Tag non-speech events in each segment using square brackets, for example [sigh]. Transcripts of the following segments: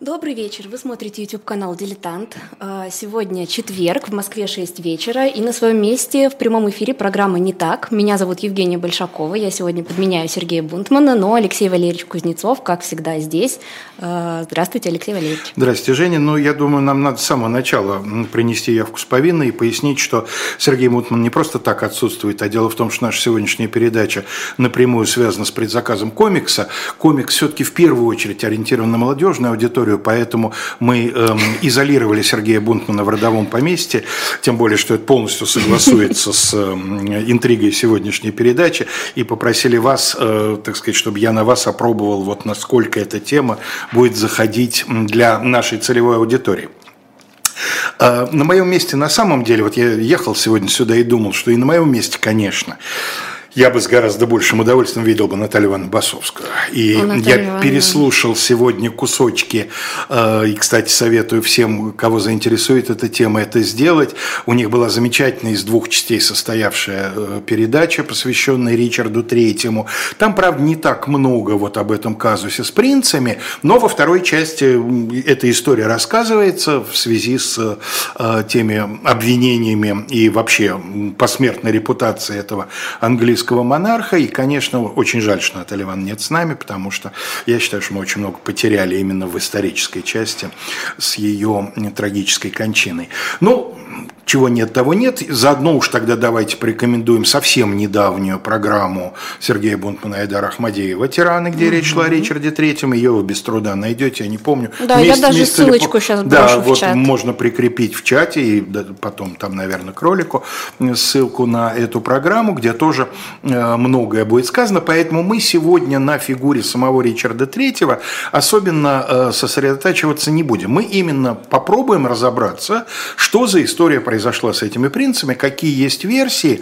Добрый вечер. Вы смотрите YouTube-канал «Дилетант». А, сегодня четверг, в Москве 6 вечера, и на своем месте в прямом эфире программа «Не так». Меня зовут Евгения Большакова, я сегодня подменяю Сергея Бунтмана, но Алексей Валерьевич Кузнецов, как всегда, здесь. А, здравствуйте, Алексей Валерьевич. Здравствуйте, Женя. Ну, я думаю, нам надо с самого начала принести явку с повинной и пояснить, что Сергей Бунтман не просто так отсутствует, а дело в том, что наша сегодняшняя передача напрямую связана с предзаказом комикса. Комикс все-таки в первую очередь ориентирован на молодежную аудиторию, историю, поэтому мы эм, изолировали Сергея Бунтмана в родовом поместье, тем более, что это полностью согласуется с эм, интригой сегодняшней передачи, и попросили вас, э, так сказать, чтобы я на вас опробовал, вот насколько эта тема будет заходить для нашей целевой аудитории. Э, на моем месте, на самом деле, вот я ехал сегодня сюда и думал, что и на моем месте, конечно, я бы с гораздо большим удовольствием видел бы Наталью Ивановну Басовскую. И ну, я Ивановна. переслушал сегодня кусочки, э, и, кстати, советую всем, кого заинтересует эта тема, это сделать. У них была замечательная из двух частей состоявшая э, передача, посвященная Ричарду Третьему. Там, правда, не так много вот об этом казусе с принцами, но во второй части эта история рассказывается в связи с э, теми обвинениями и вообще посмертной репутацией этого английского английского монарха. И, конечно, очень жаль, что Наталья Ивановна нет с нами, потому что я считаю, что мы очень много потеряли именно в исторической части с ее трагической кончиной. Ну, чего нет, того нет. Заодно уж тогда давайте порекомендуем совсем недавнюю программу Сергея Бунтмана и Айдара Ахмадеева «Тираны», где mm-hmm. речь шла о Ричарде Третьем. Ее вы без труда найдете, я не помню. Да, месяц, я даже ссылочку ли... сейчас Да, вот чат. можно прикрепить в чате, и потом там, наверное, кролику ссылку на эту программу, где тоже э, многое будет сказано. Поэтому мы сегодня на фигуре самого Ричарда Третьего особенно э, сосредотачиваться не будем. Мы именно попробуем разобраться, что за история произошла произошла с этими принцами, какие есть версии.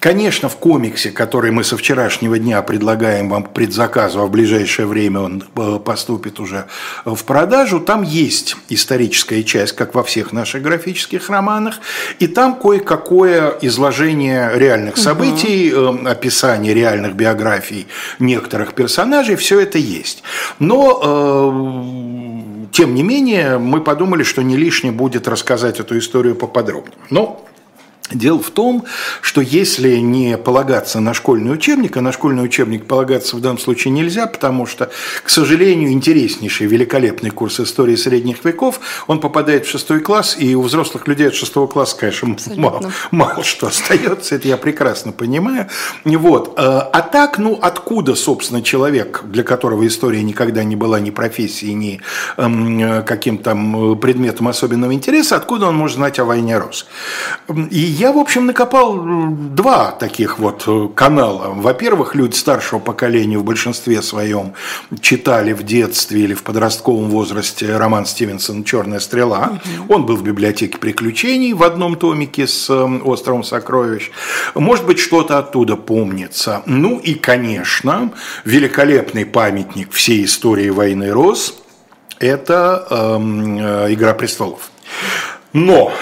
Конечно, в комиксе, который мы со вчерашнего дня предлагаем вам предзаказу, а в ближайшее время он э, поступит уже в продажу, там есть историческая часть, как во всех наших графических романах, и там кое-какое изложение реальных событий, угу. описание реальных биографий некоторых персонажей, все это есть. Но э, тем не менее, мы подумали, что не лишне будет рассказать эту историю поподробнее. Но Дело в том, что если не полагаться на школьный учебник, а на школьный учебник полагаться в данном случае нельзя, потому что, к сожалению, интереснейший, великолепный курс истории средних веков, он попадает в шестой класс, и у взрослых людей от шестого класса, конечно, мало, мало что остается, это я прекрасно понимаю. Вот. А, а так, ну, откуда, собственно, человек, для которого история никогда не была ни профессией, ни эм, каким-то предметом особенного интереса, откуда он может знать о войне Рос? И я, в общем, накопал два таких вот э, канала. Во-первых, люди старшего поколения в большинстве своем читали в детстве или в подростковом возрасте роман Стивенсона «Черная стрела». Он был в библиотеке приключений в одном томике с э, «Островом сокровищ». Может быть, что-то оттуда помнится. Ну и, конечно, великолепный памятник всей истории войны Рос – это эм, э, «Игра престолов». Но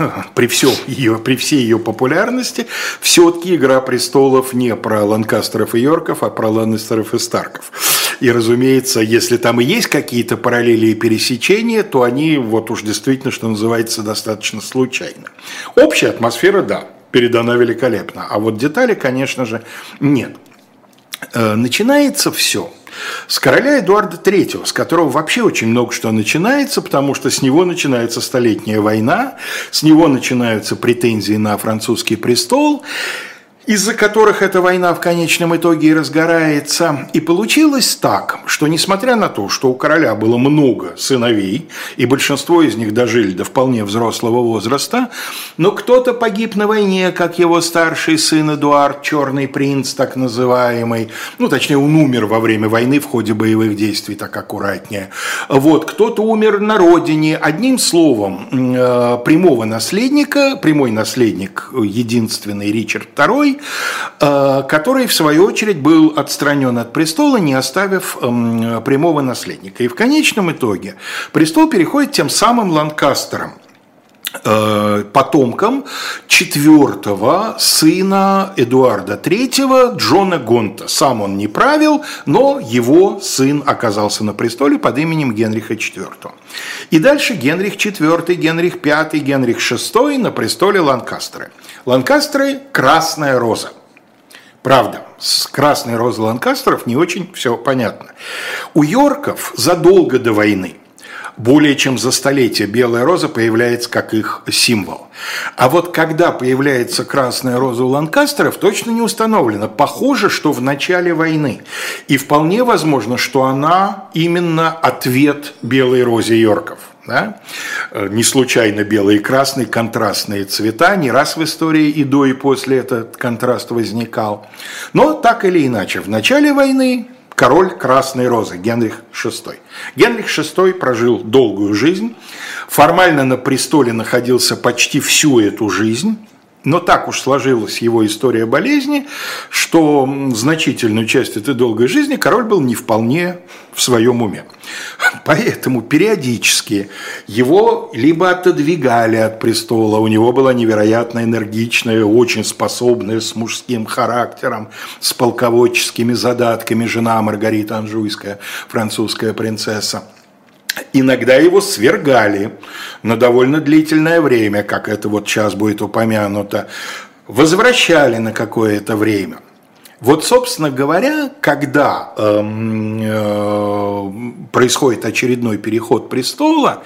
[laughs] при, всем ее, при всей ее популярности, все-таки «Игра престолов» не про Ланкастеров и Йорков, а про Ланнистеров и Старков. И, разумеется, если там и есть какие-то параллели и пересечения, то они вот уж действительно, что называется, достаточно случайно. Общая атмосфера, да, передана великолепно, а вот детали, конечно же, нет. Э, начинается все – с короля Эдуарда III, с которого вообще очень много что начинается, потому что с него начинается Столетняя война, с него начинаются претензии на французский престол, из-за которых эта война в конечном итоге и разгорается. И получилось так, что несмотря на то, что у короля было много сыновей, и большинство из них дожили до вполне взрослого возраста, но кто-то погиб на войне, как его старший сын Эдуард, черный принц так называемый, ну, точнее, он умер во время войны в ходе боевых действий, так аккуратнее. Вот, кто-то умер на родине. Одним словом, э, прямого наследника, прямой наследник, единственный Ричард II, Э, который, в свою очередь, был отстранен от престола, не оставив эм, прямого наследника. И в конечном итоге престол переходит тем самым Ланкастером. Э, потомком четвертого сына Эдуарда III Джона Гонта. Сам он не правил, но его сын оказался на престоле под именем Генриха IV. И дальше Генрих IV, Генрих V, Генрих VI на престоле Ланкастеры. Ланкастеры – красная роза. Правда, с красной розой Ланкастеров не очень все понятно. У Йорков задолго до войны более чем за столетие белая роза появляется как их символ. А вот когда появляется красная роза у Ланкастеров, точно не установлено. Похоже, что в начале войны. И вполне возможно, что она именно ответ белой розе Йорков. Да? Э, не случайно белый и красный, контрастные цвета, не раз в истории и до, и после этот контраст возникал. Но так или иначе, в начале войны король Красной Розы, Генрих VI. Генрих VI прожил долгую жизнь, формально на престоле находился почти всю эту жизнь, но так уж сложилась его история болезни, что значительную часть этой долгой жизни король был не вполне в своем уме. Поэтому периодически его либо отодвигали от престола, у него была невероятно энергичная, очень способная, с мужским характером, с полководческими задатками жена Маргарита Анжуйская, французская принцесса. Иногда его свергали на довольно длительное время, как это вот сейчас будет упомянуто, возвращали на какое-то время. Вот, собственно говоря, когда э, э, происходит очередной переход престола,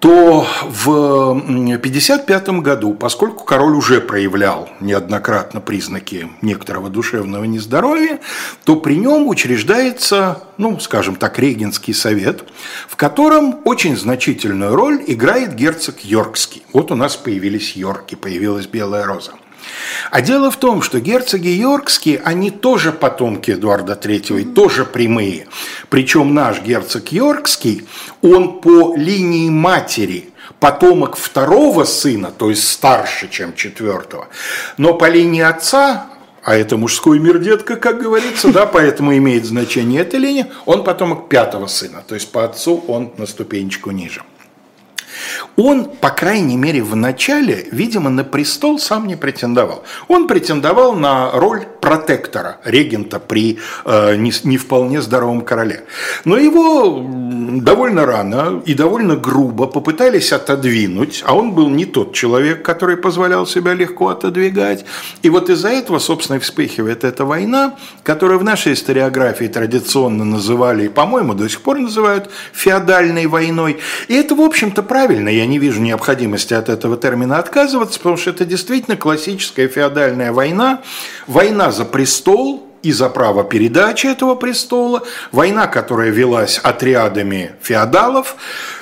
то в 1955 году, поскольку король уже проявлял неоднократно признаки некоторого душевного нездоровья, то при нем учреждается, ну, скажем так, регенский совет, в котором очень значительную роль играет герцог Йоркский. Вот у нас появились Йорки, появилась Белая Роза. А дело в том, что герцоги Йоркские, они тоже потомки Эдуарда III, mm-hmm. тоже прямые. Причем наш герцог Йоркский, он по линии матери потомок второго сына, то есть старше, чем четвертого. Но по линии отца а это мужской мир, детка, как говорится, да, [laughs] поэтому имеет значение эта линия, он потомок пятого сына, то есть по отцу он на ступенечку ниже. Он, по крайней мере, в начале, видимо, на престол сам не претендовал. Он претендовал на роль протектора, регента при э, не, не вполне здоровом короле. Но его довольно рано и довольно грубо попытались отодвинуть, а он был не тот человек, который позволял себя легко отодвигать. И вот из-за этого, собственно, и вспыхивает эта война, которую в нашей историографии традиционно называли, и, по-моему, до сих пор называют феодальной войной. И это, в общем-то, правильно. Я не вижу необходимости от этого термина отказываться, потому что это действительно классическая феодальная война, война за престол, и за право передачи этого престола, война, которая велась отрядами феодалов,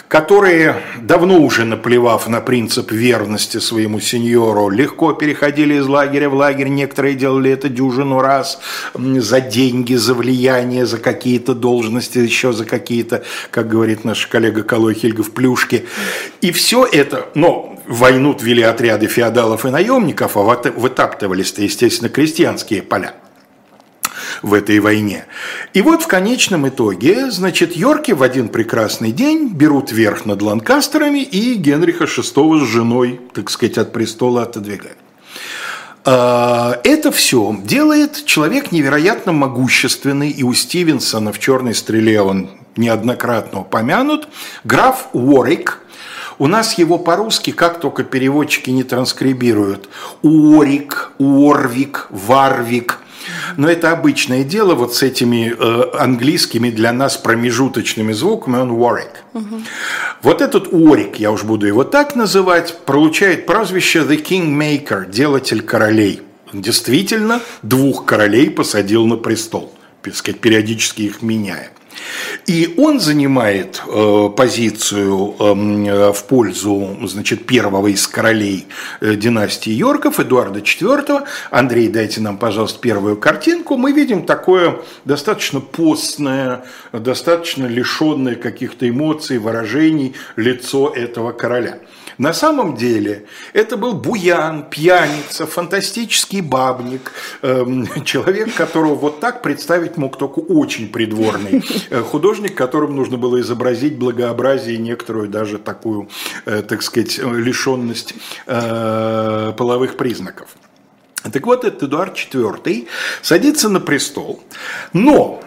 которые, давно уже наплевав на принцип верности своему сеньору, легко переходили из лагеря в лагерь, некоторые делали это дюжину раз за деньги, за влияние, за какие-то должности, еще за какие-то, как говорит наш коллега Калой Хильгов, плюшки. И все это, но войну вели отряды феодалов и наемников, а вытаптывались-то, естественно, крестьянские поля в этой войне. И вот в конечном итоге, значит, Йорки в один прекрасный день берут верх над Ланкастерами и Генриха VI с женой, так сказать, от престола отодвигают. А, это все делает человек невероятно могущественный, и у Стивенсона в «Черной стреле» он неоднократно упомянут, граф Уорик, у нас его по-русски, как только переводчики не транскрибируют, Уорик, Уорвик, Варвик – но это обычное дело вот с этими э, английскими для нас промежуточными звуками, он Warwick. Угу. Вот этот Warwick, я уж буду его так называть, получает прозвище The Kingmaker, делатель королей. действительно двух королей посадил на престол, так сказать, периодически их меняя. И он занимает э, позицию э, в пользу значит, первого из королей э, династии Йорков, Эдуарда IV. Андрей, дайте нам, пожалуйста, первую картинку. Мы видим такое достаточно постное, достаточно лишенное каких-то эмоций, выражений лицо этого короля. На самом деле это был буян, пьяница, фантастический бабник, эм, человек, которого вот так представить мог только очень придворный э, художник, которым нужно было изобразить благообразие и некоторую даже такую, э, так сказать, лишенность э, половых признаков. Так вот, этот Эдуард IV садится на престол, но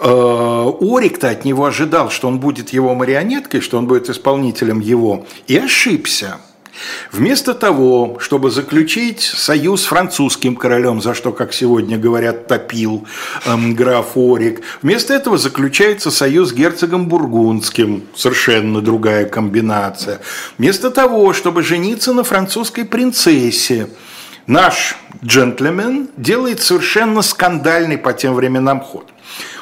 Орик-то от него ожидал, что он будет его марионеткой, что он будет исполнителем его, и ошибся. Вместо того, чтобы заключить союз с французским королем, за что, как сегодня говорят, топил эм, граф Орик, вместо этого заключается союз с герцогом Бургундским, совершенно другая комбинация. Вместо того, чтобы жениться на французской принцессе, наш джентльмен делает совершенно скандальный по тем временам ход.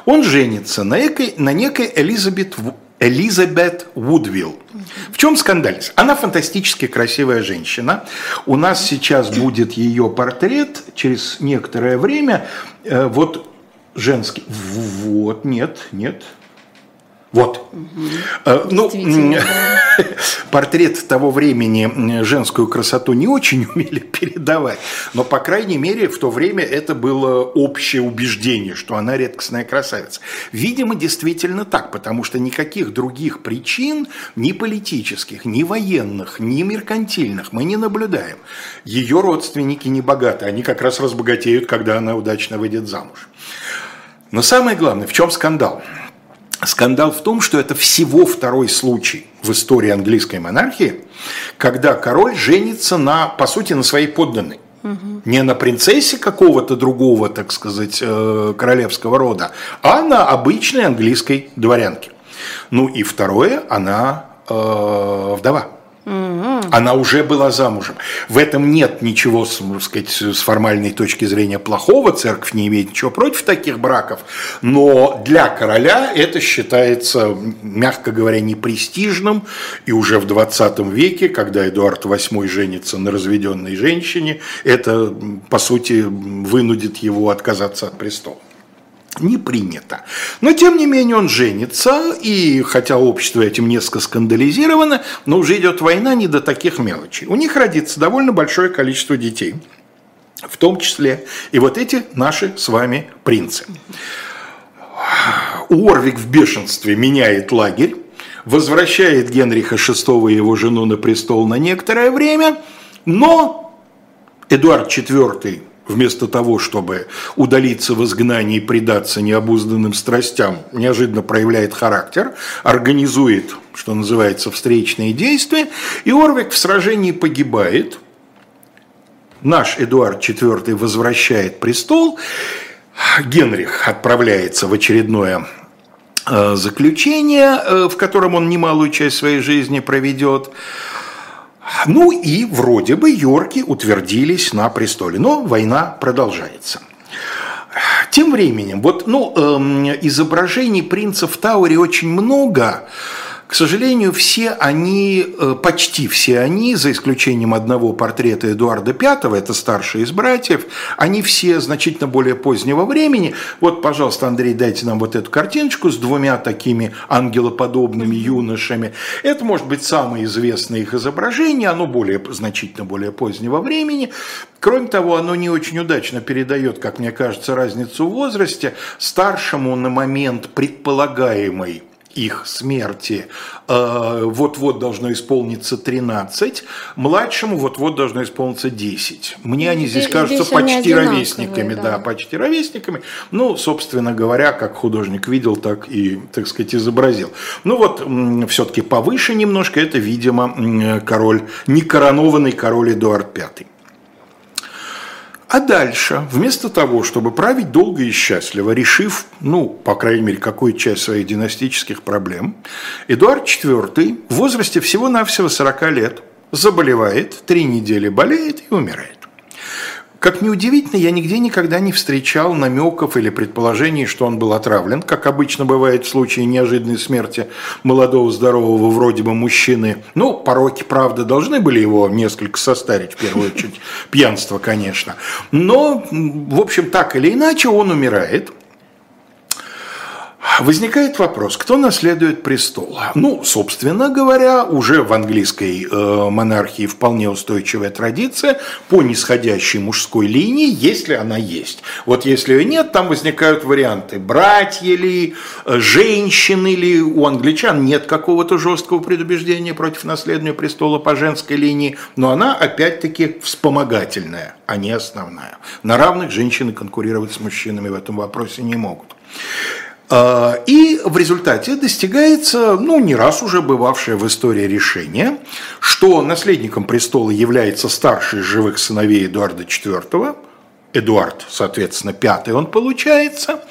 Он женится на некой, на некой Элизабет, Элизабет Вудвилл. В чем скандальность? Она фантастически красивая женщина. У нас сейчас будет ее портрет через некоторое время. Э, вот женский. Вот, нет, нет, вот. Угу. Ну, [laughs] портрет того времени женскую красоту не очень [laughs] умели передавать, но, по крайней мере, в то время это было общее убеждение, что она редкостная красавица. Видимо, действительно так, потому что никаких других причин, ни политических, ни военных, ни меркантильных мы не наблюдаем. Ее родственники не богаты, они как раз разбогатеют, когда она удачно выйдет замуж. Но самое главное, в чем скандал? Скандал в том, что это всего второй случай в истории английской монархии, когда король женится на, по сути, на своей подданной. Угу. Не на принцессе какого-то другого, так сказать, э, королевского рода, а на обычной английской дворянке. Ну и второе, она э, вдова. Она уже была замужем. В этом нет ничего, так сказать, с формальной точки зрения плохого. Церковь не имеет ничего против таких браков. Но для короля это считается, мягко говоря, непрестижным. И уже в 20 веке, когда Эдуард VIII женится на разведенной женщине, это, по сути, вынудит его отказаться от престола не принято. Но, тем не менее, он женится, и хотя общество этим несколько скандализировано, но уже идет война не до таких мелочей. У них родится довольно большое количество детей, в том числе и вот эти наши с вами принцы. Уорвик в бешенстве меняет лагерь, возвращает Генриха VI и его жену на престол на некоторое время, но Эдуард IV вместо того, чтобы удалиться в изгнании и предаться необузданным страстям, неожиданно проявляет характер, организует, что называется, встречные действия, и Орвик в сражении погибает. Наш Эдуард IV возвращает престол, Генрих отправляется в очередное э, заключение, э, в котором он немалую часть своей жизни проведет. Ну и вроде бы Йорки утвердились на престоле, но война продолжается. Тем временем, вот, ну, эм, изображений принца в Тауре очень много, к сожалению, все они, э, почти все они, за исключением одного портрета Эдуарда V, это старший из братьев, они все значительно более позднего времени. Вот, пожалуйста, Андрей, дайте нам вот эту картиночку с двумя такими ангелоподобными юношами. Это может быть самое известное их изображение, оно более, значительно более позднего времени. Кроме того, оно не очень удачно передает, как мне кажется, разницу в возрасте. Старшему на момент предполагаемой их смерти э, вот-вот должно исполниться 13, младшему вот-вот должно исполниться 10. Мне они здесь, здесь кажутся здесь почти ровесниками, да. да, почти ровесниками. Ну, собственно говоря, как художник видел, так и, так сказать, изобразил. Ну вот, все-таки повыше немножко, это, видимо, король, некоронованный король Эдуард V. А дальше, вместо того, чтобы править долго и счастливо, решив, ну, по крайней мере, какую часть своих династических проблем, Эдуард IV в возрасте всего-навсего 40 лет заболевает, три недели болеет и умирает. Как ни удивительно, я нигде никогда не встречал намеков или предположений, что он был отравлен, как обычно бывает в случае неожиданной смерти молодого, здорового вроде бы мужчины. Ну, пороки, правда, должны были его несколько состарить, в первую очередь, [laughs] пьянство, конечно. Но, в общем, так или иначе, он умирает. Возникает вопрос, кто наследует престол? Ну, собственно говоря, уже в английской э, монархии вполне устойчивая традиция по нисходящей мужской линии, если она есть. Вот если ее нет, там возникают варианты. Братья ли, э, женщины ли, у англичан нет какого-то жесткого предубеждения против наследования престола по женской линии, но она опять-таки вспомогательная, а не основная. На равных женщины конкурировать с мужчинами в этом вопросе не могут. А, и в результате достигается, ну, не раз уже бывавшее в истории решение, что наследником престола является старший из живых сыновей Эдуарда IV, Эдуард, соответственно, пятый он получается,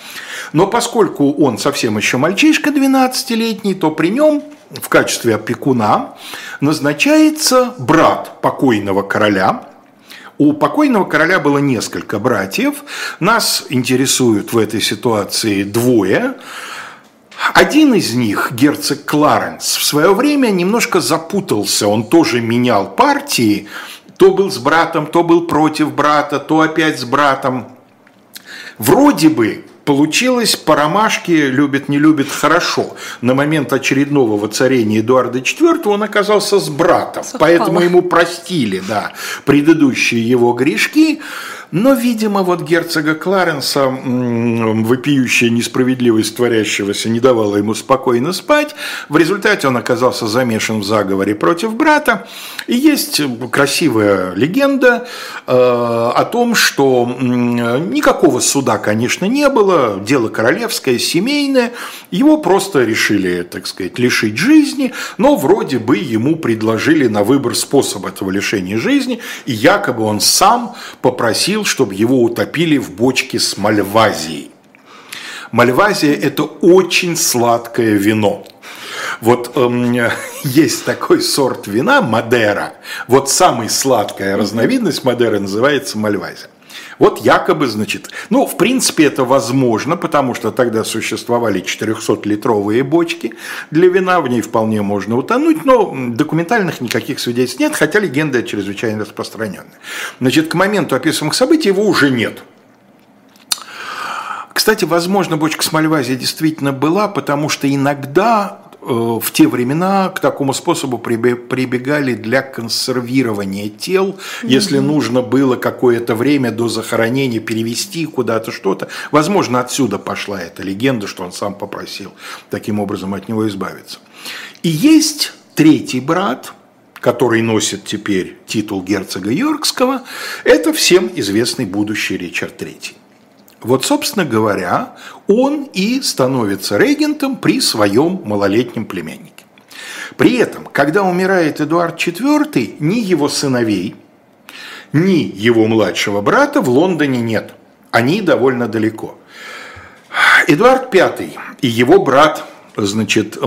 но поскольку он совсем еще мальчишка 12-летний, то при нем в качестве опекуна назначается брат покойного короля, у покойного короля было несколько братьев. Нас интересуют в этой ситуации двое. Один из них, герцог Кларенс, в свое время немножко запутался. Он тоже менял партии. То был с братом, то был против брата, то опять с братом. Вроде бы Получилось по ромашке любит, не любит хорошо. На момент очередного воцарения Эдуарда IV он оказался с братом, Совпало. поэтому ему простили да, предыдущие его грешки. Но, видимо, вот герцога Кларенса вопиющая несправедливость творящегося не давала ему спокойно спать. В результате он оказался замешан в заговоре против брата. И есть красивая легенда э, о том, что никакого суда, конечно, не было, дело королевское, семейное, его просто решили, так сказать, лишить жизни, но вроде бы ему предложили на выбор способ этого лишения жизни, и якобы он сам попросил просил, чтобы его утопили в бочке с мальвазией. Мальвазия – это очень сладкое вино. Вот эм, [laughs] есть такой сорт вина Мадера. Вот самая сладкая разновидность Мадеры называется Мальвазия. Вот якобы, значит, ну, в принципе, это возможно, потому что тогда существовали 400-литровые бочки для вина, в ней вполне можно утонуть, но документальных никаких свидетельств нет, хотя легенда чрезвычайно распространенная. Значит, к моменту описываемых событий его уже нет. Кстати, возможно, бочка с Мальвазией действительно была, потому что иногда в те времена к такому способу прибегали для консервирования тел, mm-hmm. если нужно было какое-то время до захоронения перевести куда-то что-то. Возможно, отсюда пошла эта легенда, что он сам попросил таким образом от него избавиться. И есть третий брат, который носит теперь титул герцога Йоркского, это всем известный будущий Ричард III. Вот, собственно говоря, он и становится регентом при своем малолетнем племяннике. При этом, когда умирает Эдуард IV, ни его сыновей, ни его младшего брата в Лондоне нет. Они довольно далеко. Эдуард V и его брат, значит, э,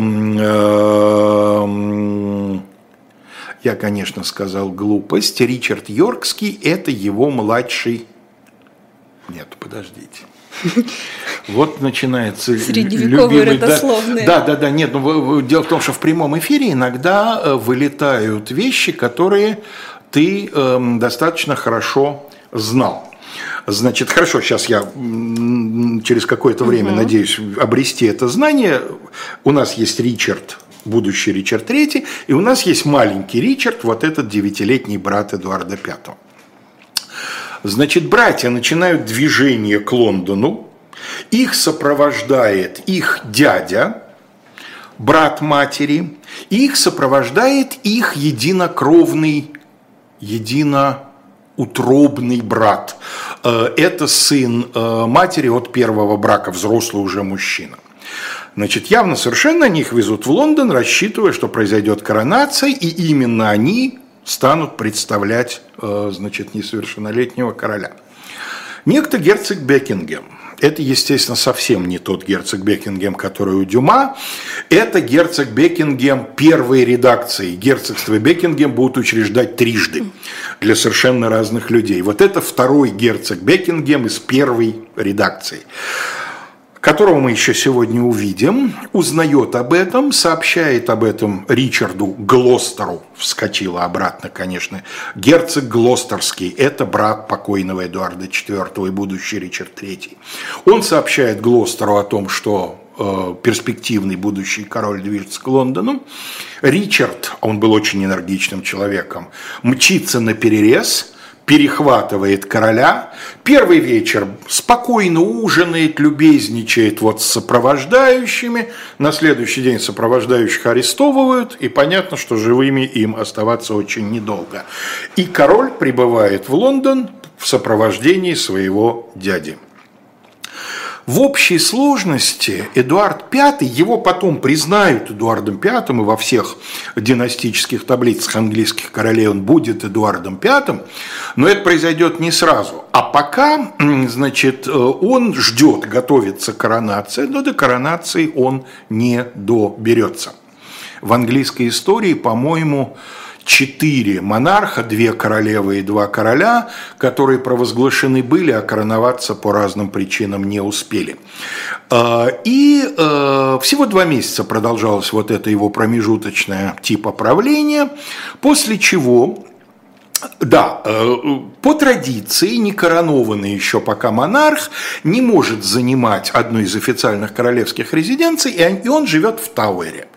я, конечно, сказал глупость, Ричард Йоркский – это его младший нет, подождите. [laughs] Вот начинается Средневековые родословные. Да, да, да, нет, ну, дело в том, что в прямом эфире иногда э, вылетают вещи, которые ты э, достаточно хорошо знал. Значит, хорошо, сейчас я через какое-то время угу. надеюсь обрести это знание. У нас есть Ричард, будущий Ричард Третий, и у нас есть маленький Ричард, вот этот девятилетний брат Эдуарда Пятого. Значит, братья начинают движение к Лондону, их сопровождает их дядя, брат матери, и их сопровождает их единокровный, единоутробный брат. Э, это сын э, матери от первого брака, взрослый уже мужчина. Значит, явно совершенно они их везут в Лондон, рассчитывая, что произойдет коронация, и именно они станут представлять э, значит, несовершеннолетнего короля. Некто герцог Бекингем. Это, естественно, совсем не тот герцог Бекингем, который у Дюма. Это герцог Бекингем первой редакции. Герцогство Бекингем будут учреждать трижды для совершенно разных людей. Вот это второй герцог Бекингем из первой редакции которого мы еще сегодня увидим, узнает об этом, сообщает об этом Ричарду Глостеру, вскочила обратно, конечно, герцог Глостерский, это брат покойного Эдуарда IV и будущий Ричард III. Он сообщает Глостеру о том, что э, перспективный будущий король движется к Лондону. Ричард, он был очень энергичным человеком, мчится на перерез – перехватывает короля. Первый вечер спокойно ужинает, любезничает вот с сопровождающими. На следующий день сопровождающих арестовывают, и понятно, что живыми им оставаться очень недолго. И король прибывает в Лондон в сопровождении своего дяди. В общей сложности Эдуард V, его потом признают Эдуардом V, и во всех династических таблицах английских королей он будет Эдуардом V, но это произойдет не сразу. А пока, значит, э, он ждет, готовится коронация, но до коронации он не доберется. В английской истории, по-моему, четыре монарха, две королевы и два короля, которые провозглашены были, а короноваться по разным причинам не успели. А, и э, всего два месяца продолжалось вот это его промежуточное типа правления, после чего да, э, по традиции некоронованный еще пока монарх не может занимать одну из официальных королевских резиденций, и он живет в Тауэре.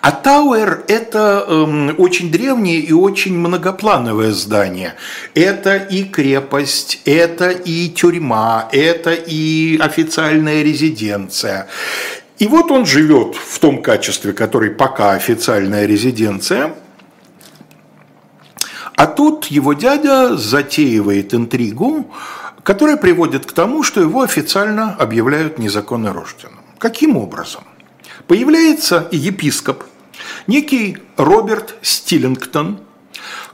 А Тауэр – это эм, очень древнее и очень многоплановое здание. Это и крепость, это и тюрьма, это и официальная резиденция. И вот он живет в том качестве, который пока официальная резиденция – а тут его дядя затеивает интригу, которая приводит к тому, что его официально объявляют незаконно рожденным. Каким образом? Появляется епископ, некий Роберт Стиллингтон,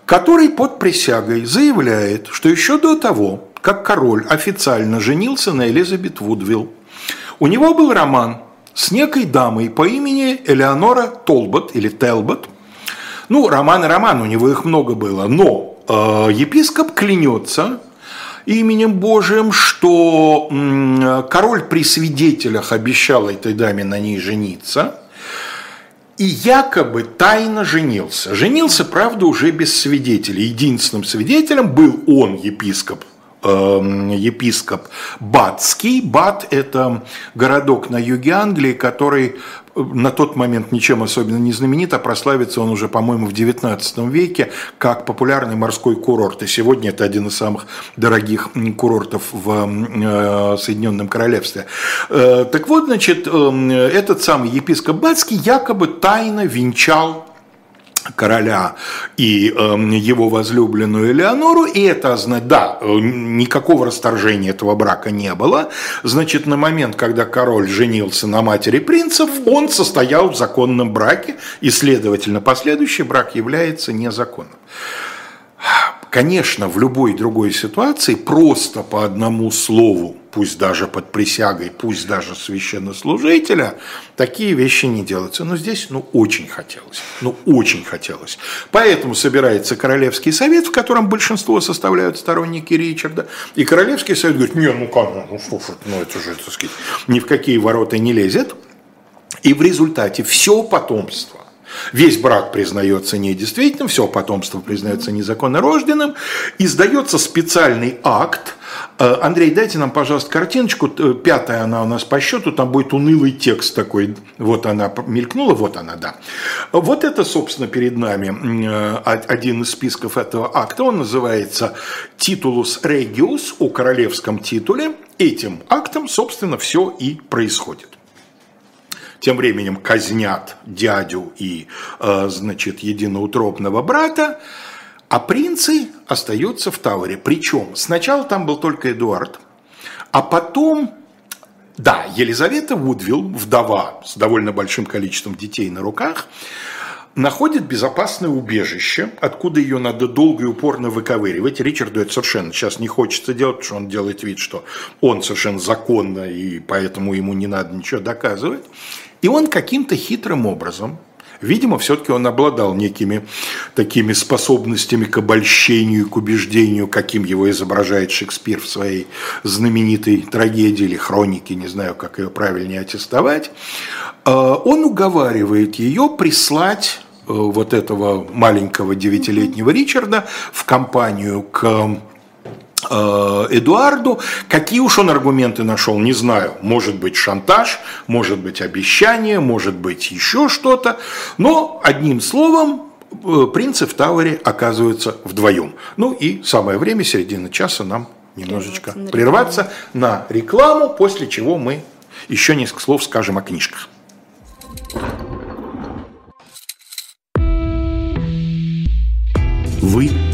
который под присягой заявляет, что еще до того, как король официально женился на Элизабет Вудвилл, у него был роман с некой дамой по имени Элеонора Толбот или Телбот, ну, роман и роман, у него их много было. Но э, епископ клянется именем Божиим, что э, король при свидетелях обещал этой даме на ней жениться. И якобы тайно женился. Женился, правда, уже без свидетелей. Единственным свидетелем был он, епископ Эм, епископ Батский. Бат – это городок на юге Англии, который э, на тот момент ничем особенно не знаменит, а прославится он уже, по-моему, в XIX веке как популярный морской курорт. И сегодня это один из самых дорогих курортов в э, Соединенном Королевстве. Э, так вот, значит, эм, этот самый епископ Батский якобы тайно венчал короля и э, его возлюбленную Элеонору, и это, да, никакого расторжения этого брака не было, значит, на момент, когда король женился на матери принцев, он состоял в законном браке, и, следовательно, последующий брак является незаконным. Конечно, в любой другой ситуации просто по одному слову, пусть даже под присягой, пусть даже священнослужителя, такие вещи не делаются. Но здесь, ну, очень хотелось. Ну, очень хотелось. Поэтому собирается Королевский совет, в котором большинство составляют сторонники Ричарда. И Королевский совет говорит, не, ну как, ну слушай, ну это же, так сказать, ни в какие ворота не лезет. И в результате все потомство Весь брак признается недействительным, все потомство признается незаконно рожденным. Издается специальный акт, э, Андрей, дайте нам, пожалуйста, картиночку. Э, пятая она у нас по счету, там будет унылый текст такой. Вот она мелькнула, вот она, да. Вот это, собственно, перед нами э, один из списков этого акта. Он называется «Титулус Региус» о королевском титуле. Этим актом, собственно, все и происходит тем временем казнят дядю и, э, значит, единоутробного брата, а принцы остаются в Тауэре. Причем сначала там был только Эдуард, а потом, да, Елизавета Вудвилл, вдова с довольно большим количеством детей на руках, находит безопасное убежище, откуда ее надо долго и упорно выковыривать. Ричарду это совершенно сейчас не хочется делать, потому что он делает вид, что он совершенно законно, и поэтому ему не надо ничего доказывать. И он каким-то хитрым образом, видимо, все-таки он обладал некими такими способностями к обольщению, к убеждению, каким его изображает Шекспир в своей знаменитой трагедии или хронике, не знаю, как ее правильнее аттестовать, э, он уговаривает ее прислать э, вот этого маленького девятилетнего Ричарда в компанию к Эдуарду. Какие уж он аргументы нашел, не знаю. Может быть шантаж, может быть обещание, может быть еще что-то. Но одним словом, э, принцы в Тауэре оказываются вдвоем. Ну и самое время, середина часа, нам немножечко прерваться на, прерваться на рекламу, после чего мы еще несколько слов скажем о книжках. Вы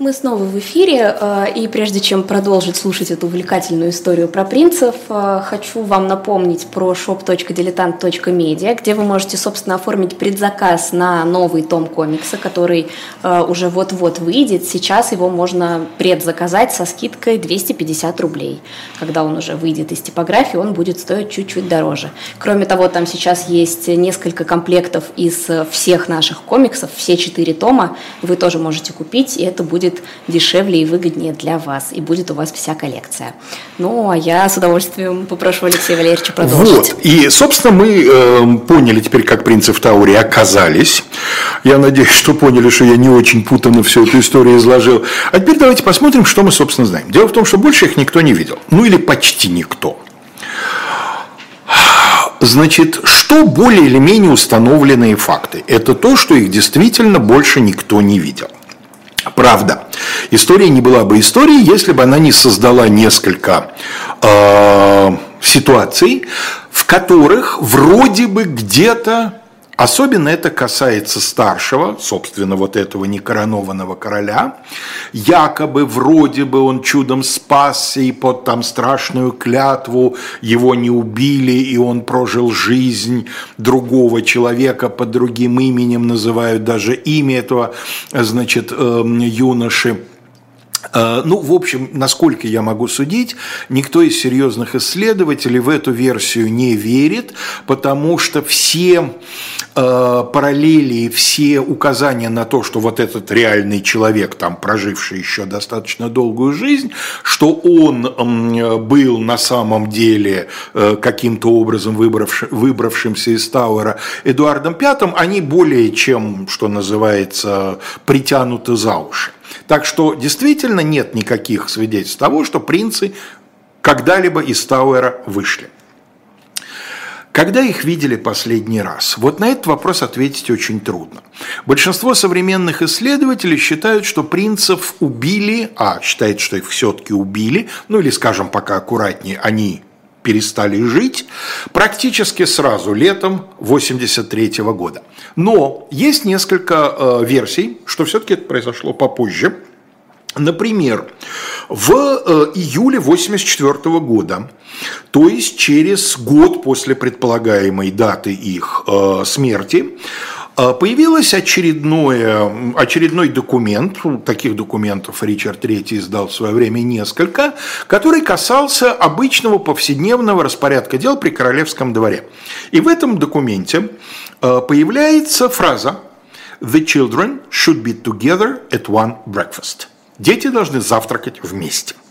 Мы снова в эфире, э, и прежде чем продолжить слушать эту увлекательную историю про принцев, э, хочу вам напомнить про shop.diletant.media, где вы можете, собственно, оформить предзаказ на новый том комикса, который э, уже вот-вот выйдет. Сейчас его можно предзаказать со скидкой 250 рублей. Когда он уже выйдет из типографии, он будет стоить чуть-чуть дороже. Кроме того, там сейчас есть несколько комплектов из всех наших комиксов, все четыре тома вы тоже можете купить, и это будет будет дешевле и выгоднее для вас, и будет у вас вся коллекция. Ну, а я с удовольствием попрошу Алексея Валерьевича продолжить. Вот, и, собственно, мы э, поняли теперь, как принцы в Тауре оказались. Я надеюсь, что поняли, что я не очень путанно всю эту историю изложил. А теперь давайте посмотрим, что мы, собственно, знаем. Дело в том, что больше их никто не видел. Ну, или почти никто. Значит, что более или менее установленные факты? Это то, что их действительно больше никто не видел. Правда, история не была бы историей, если бы она не создала несколько э, ситуаций, в которых вроде бы где-то Особенно это касается старшего, собственно, вот этого некоронованного короля. Якобы, вроде бы он чудом спасся, и под там страшную клятву его не убили, и он прожил жизнь другого человека под другим именем, называют даже имя этого, значит, эм, юноши. Э, ну, в общем, насколько я могу судить, никто из серьезных исследователей в эту версию не верит, потому что все э, параллели, все указания на то, что вот этот реальный человек, там, проживший еще достаточно долгую жизнь, что он был на самом деле э, каким-то образом выбравши, выбравшимся из Тауэра Эдуардом V, они более чем, что называется, притянуты за уши. Так что действительно нет никаких свидетельств того, что принцы когда-либо из Тауэра вышли. Когда их видели последний раз? Вот на этот вопрос ответить очень трудно. Большинство современных исследователей считают, что принцев убили, а считают, что их все-таки убили, ну или, скажем пока аккуратнее, они перестали жить практически сразу, летом 83 года. Но есть несколько э, версий, что все-таки это произошло попозже. Например, в э, июле 1984 года, то есть через год после предполагаемой даты их э, смерти, а, появился очередной, очередной документ, таких документов Ричард III издал в свое время несколько, который касался обычного повседневного распорядка дел при королевском дворе. И в этом документе а, появляется фраза «The children should be together at one breakfast». Дети должны завтракать вместе –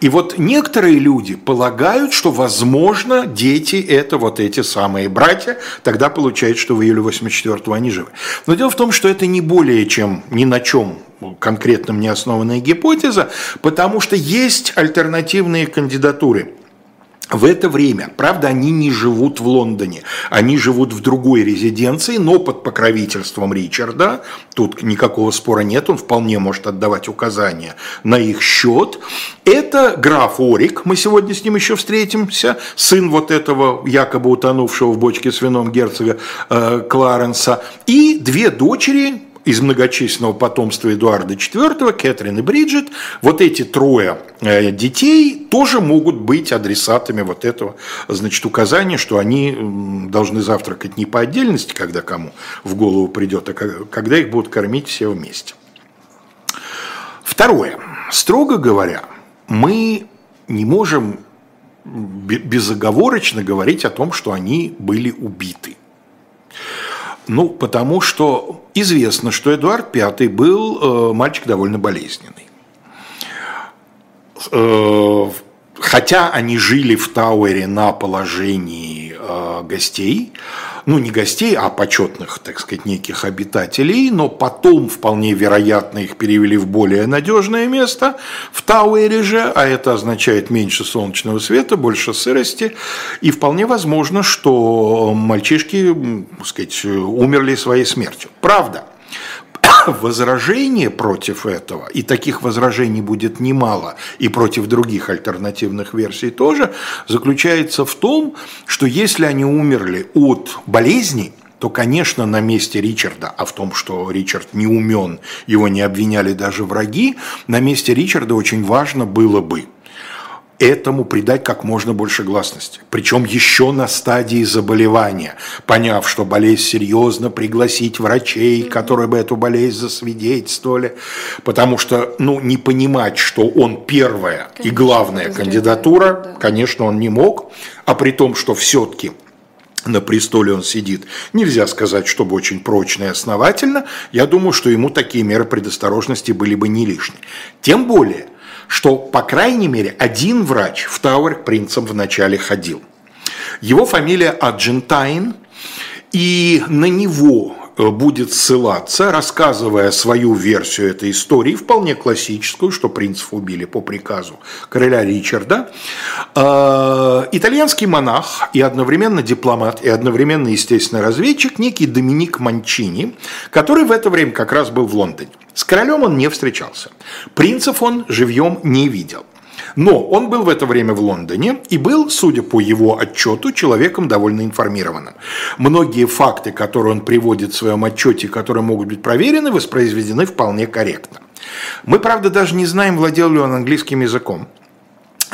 и вот некоторые люди полагают, что, возможно, дети – это вот эти самые братья, тогда получается, что в июле 84-го они живы. Но дело в том, что это не более чем ни на чем конкретном не основанная гипотеза, потому что есть альтернативные кандидатуры. В это время, правда, они не живут в Лондоне, они живут в другой резиденции, но под покровительством Ричарда, тут никакого спора нет, он вполне может отдавать указания на их счет. Это граф Орик, мы сегодня с ним еще встретимся, сын вот этого якобы утонувшего в бочке с вином герцога э, Кларенса, и две дочери, из многочисленного потомства Эдуарда IV, Кэтрин и Бриджит, вот эти трое э, детей тоже могут быть адресатами вот этого, значит, указания, что они должны завтракать не по отдельности, когда кому в голову придет, а когда их будут кормить все вместе. Второе. Строго говоря, мы не можем безоговорочно говорить о том, что они были убиты. Ну, потому что известно, что Эдуард V был э, мальчик довольно болезненный. Э, хотя они жили в Тауэре на положении э, гостей, ну не гостей, а почетных, так сказать, неких обитателей, но потом вполне вероятно их перевели в более надежное место, в Тауэре же, а это означает меньше солнечного света, больше сырости, и вполне возможно, что мальчишки, так сказать, умерли своей смертью. Правда, [coughs] возражение против этого, и таких возражений будет немало, и против других альтернативных версий тоже, заключается в том, что если они умерли от болезни, то, конечно, на месте Ричарда, а в том, что Ричард не умен, его не обвиняли даже враги, на месте Ричарда очень важно было бы – этому придать как можно больше гласности. Причем еще на стадии заболевания, поняв, что болезнь серьезно, пригласить врачей, которые бы эту болезнь засвидетельствовали. Потому что, ну, не понимать, что он первая конечно, и главная кандидатура, да. конечно, он не мог. А при том, что все-таки на престоле он сидит, нельзя сказать, чтобы очень прочно и основательно, я думаю, что ему такие меры предосторожности были бы не лишние. Тем более – что, по крайней мере, один врач в Тауэр к принцам вначале ходил. Его фамилия Аджентайн, и на него будет ссылаться, рассказывая свою версию этой истории, вполне классическую, что принцев убили по приказу короля Ричарда. Э, итальянский монах и одновременно дипломат, и одновременно, естественно, разведчик, некий Доминик Манчини, который в это время как раз был в Лондоне. С королем он не встречался. Принцев он живьем не видел. Но он был в это время в Лондоне и был, судя по его отчету, человеком довольно информированным. Многие факты, которые он приводит в своем отчете, которые могут быть проверены, воспроизведены вполне корректно. Мы, правда, даже не знаем, владел ли он английским языком.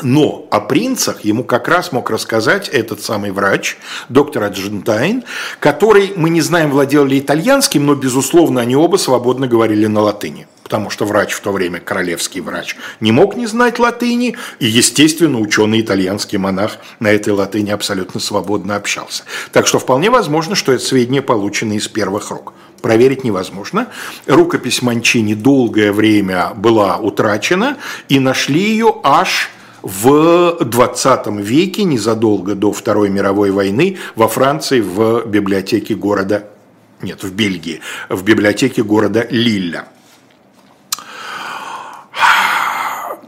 Но о принцах ему как раз мог рассказать этот самый врач, доктор Аджентайн, который, мы не знаем, владел ли итальянским, но, безусловно, они оба свободно говорили на латыни потому что врач в то время, королевский врач, не мог не знать латыни, и, естественно, ученый итальянский монах на этой латыни абсолютно свободно общался. Так что вполне возможно, что это сведения получены из первых рук. Проверить невозможно. Рукопись Манчини долгое время была утрачена, и нашли ее аж в 20 веке, незадолго до Второй мировой войны, во Франции в библиотеке города, нет, в Бельгии, в библиотеке города Лилля.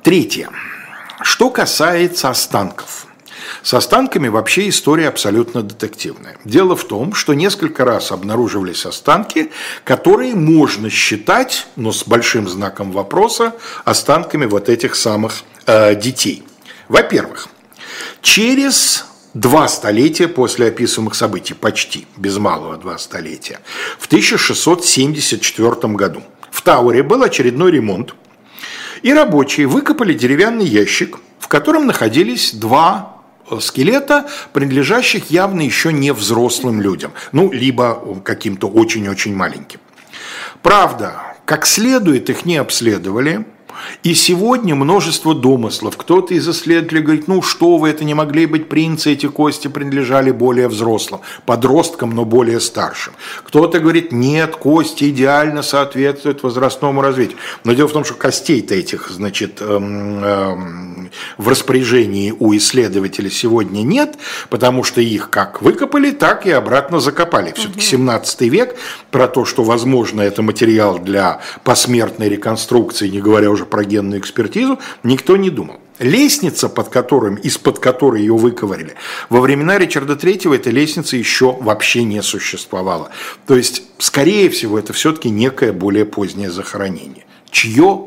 Третье. Что касается останков. С останками вообще история абсолютно детективная. Дело в том, что несколько раз обнаруживались останки, которые можно считать, но с большим знаком вопроса, останками вот этих самых э, детей. Во-первых, через два столетия после описываемых событий, почти, без малого два столетия, в 1674 году в Тауре был очередной ремонт, и рабочие выкопали деревянный ящик, в котором находились два э, скелета, принадлежащих явно еще не взрослым людям, ну, либо каким-то очень-очень маленьким. Правда, как следует их не обследовали – и сегодня множество домыслов. Кто-то из исследователей говорит, ну что вы, это не могли быть принцы, эти кости принадлежали более взрослым, подросткам, но более старшим. Кто-то говорит, нет, кости идеально соответствуют возрастному развитию. Но дело в том, что костей-то этих, значит, эм, эм, в распоряжении у исследователей сегодня нет, потому что их как выкопали, так и обратно закопали. Все-таки 17 век, про то, что, возможно, это материал для посмертной реконструкции, не говоря уже про генную экспертизу, никто не думал. лестница, под которым, из-под которой ее выковырили, во времена Ричарда III эта лестница еще вообще не существовала. То есть, скорее всего, это все-таки некое более позднее захоронение. Чье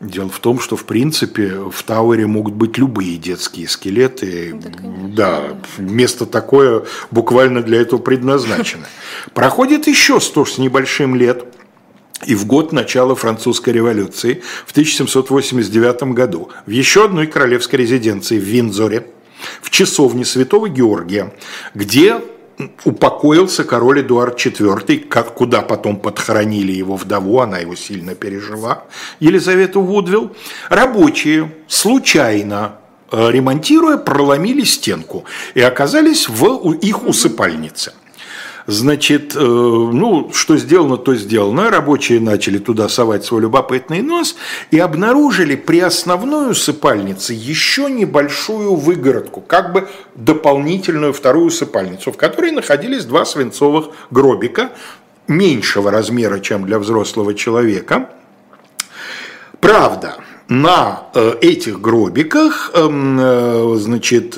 Дело в том, что, в принципе, в Тауэре могут быть любые детские скелеты. Да, да, место такое буквально для этого предназначено. [laughs] Проходит еще сто с небольшим лет, и в год начала французской революции в 1789 году в еще одной королевской резиденции в Виндзоре, в часовне Святого Георгия, где упокоился король Эдуард IV, куда потом подхоронили его вдову, она его сильно пережила, Елизавету Вудвилл. Рабочие случайно э, ремонтируя, проломили стенку и оказались в их усыпальнице. Значит, э, ну, что сделано, то сделано. Рабочие начали туда совать свой любопытный нос и обнаружили при основной усыпальнице еще небольшую выгородку, как бы дополнительную вторую усыпальницу, в которой находились два свинцовых гробика меньшего размера, чем для взрослого человека. Правда, на э, этих гробиках, эм, э, значит,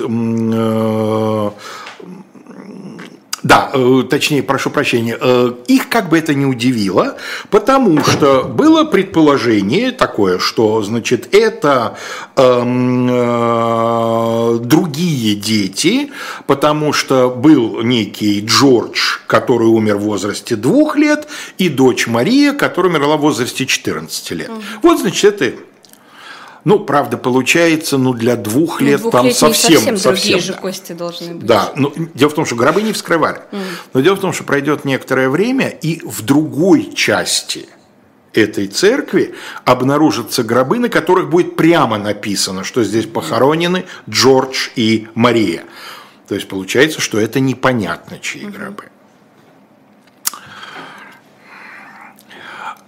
да, э, точнее, прошу прощения, э, их как бы это не удивило, потому что было предположение такое, что, значит, это эм, э, другие дети, потому что был некий Джордж, который умер в возрасте двух лет, и дочь Мария, которая умерла в возрасте 14 лет. Вот, значит, это ну, правда, получается, ну, для двух ну, лет там совсем, совсем, совсем другие же кости должны быть. Да, но дело в том, что гробы не вскрывали. Mm. Но дело в том, что пройдет некоторое время, и в другой части этой церкви обнаружатся гробы, на которых будет прямо написано, что здесь похоронены Джордж и Мария. То есть получается, что это непонятно, чьи mm-hmm. гробы.